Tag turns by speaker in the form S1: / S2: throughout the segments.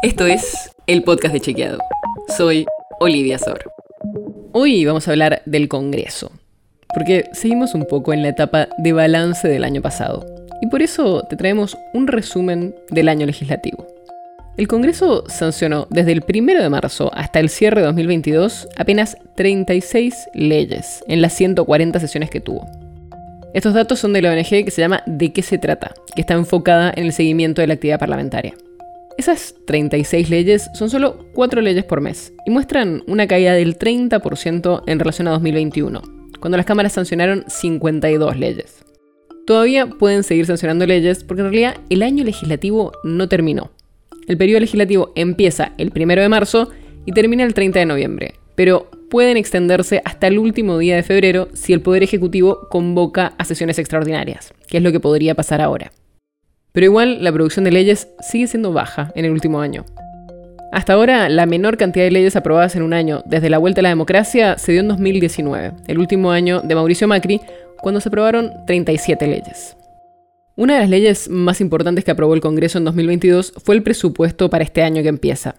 S1: Esto es el podcast de Chequeado. Soy Olivia Sor. Hoy vamos a hablar del Congreso, porque seguimos un poco en la etapa de balance del año pasado, y por eso te traemos un resumen del año legislativo. El Congreso sancionó desde el 1 de marzo hasta el cierre de 2022 apenas 36 leyes en las 140 sesiones que tuvo. Estos datos son de la ONG que se llama ¿De qué se trata?, que está enfocada en el seguimiento de la actividad parlamentaria. Esas 36 leyes son solo 4 leyes por mes y muestran una caída del 30% en relación a 2021, cuando las cámaras sancionaron 52 leyes. Todavía pueden seguir sancionando leyes porque en realidad el año legislativo no terminó. El periodo legislativo empieza el 1 de marzo y termina el 30 de noviembre, pero pueden extenderse hasta el último día de febrero si el Poder Ejecutivo convoca a sesiones extraordinarias, que es lo que podría pasar ahora. Pero igual la producción de leyes sigue siendo baja en el último año. Hasta ahora, la menor cantidad de leyes aprobadas en un año desde la vuelta a la democracia se dio en 2019, el último año de Mauricio Macri, cuando se aprobaron 37 leyes. Una de las leyes más importantes que aprobó el Congreso en 2022 fue el presupuesto para este año que empieza,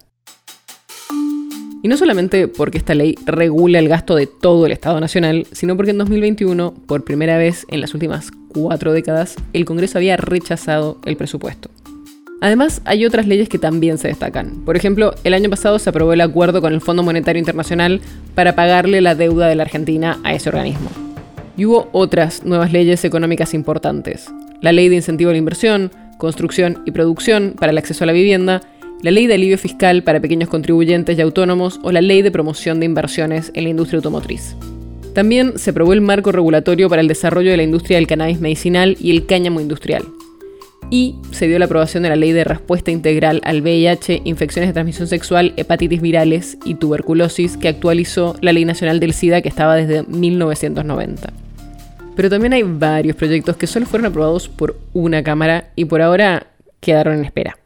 S1: y no solamente porque esta ley regula el gasto de todo el Estado Nacional, sino porque en 2021, por primera vez en las últimas cuatro décadas, el Congreso había rechazado el presupuesto. Además, hay otras leyes que también se destacan. Por ejemplo, el año pasado se aprobó el acuerdo con el Fondo Monetario Internacional para pagarle la deuda de la Argentina a ese organismo. Y hubo otras nuevas leyes económicas importantes. La Ley de Incentivo a la Inversión, Construcción y Producción para el acceso a la vivienda la ley de alivio fiscal para pequeños contribuyentes y autónomos o la ley de promoción de inversiones en la industria automotriz. También se aprobó el marco regulatorio para el desarrollo de la industria del cannabis medicinal y el cáñamo industrial. Y se dio la aprobación de la ley de respuesta integral al VIH, infecciones de transmisión sexual, hepatitis virales y tuberculosis, que actualizó la ley nacional del SIDA que estaba desde 1990. Pero también hay varios proyectos que solo fueron aprobados por una Cámara y por ahora quedaron en espera.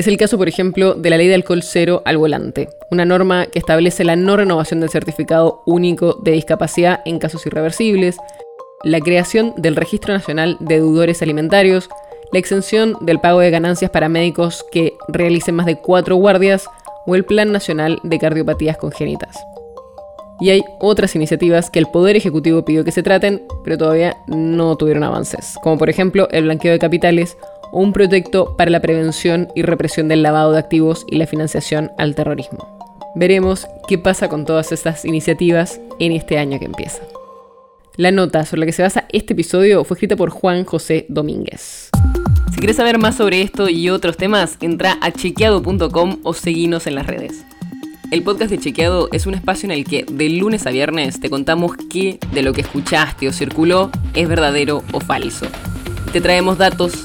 S1: Es el caso, por ejemplo, de la ley de alcohol cero al volante, una norma que establece la no renovación del certificado único de discapacidad en casos irreversibles, la creación del Registro Nacional de Deudores Alimentarios, la exención del pago de ganancias para médicos que realicen más de cuatro guardias o el Plan Nacional de Cardiopatías Congénitas. Y hay otras iniciativas que el Poder Ejecutivo pidió que se traten, pero todavía no tuvieron avances, como por ejemplo el blanqueo de capitales o un proyecto para la prevención y represión del lavado de activos y la financiación al terrorismo. Veremos qué pasa con todas estas iniciativas en este año que empieza. La nota sobre la que se basa este episodio fue escrita por Juan José Domínguez. Si quieres saber más sobre esto y otros temas, entra a chequeado.com o seguinos en las redes. El podcast de Chequeado es un espacio en el que de lunes a viernes te contamos qué de lo que escuchaste o circuló es verdadero o falso te traemos datos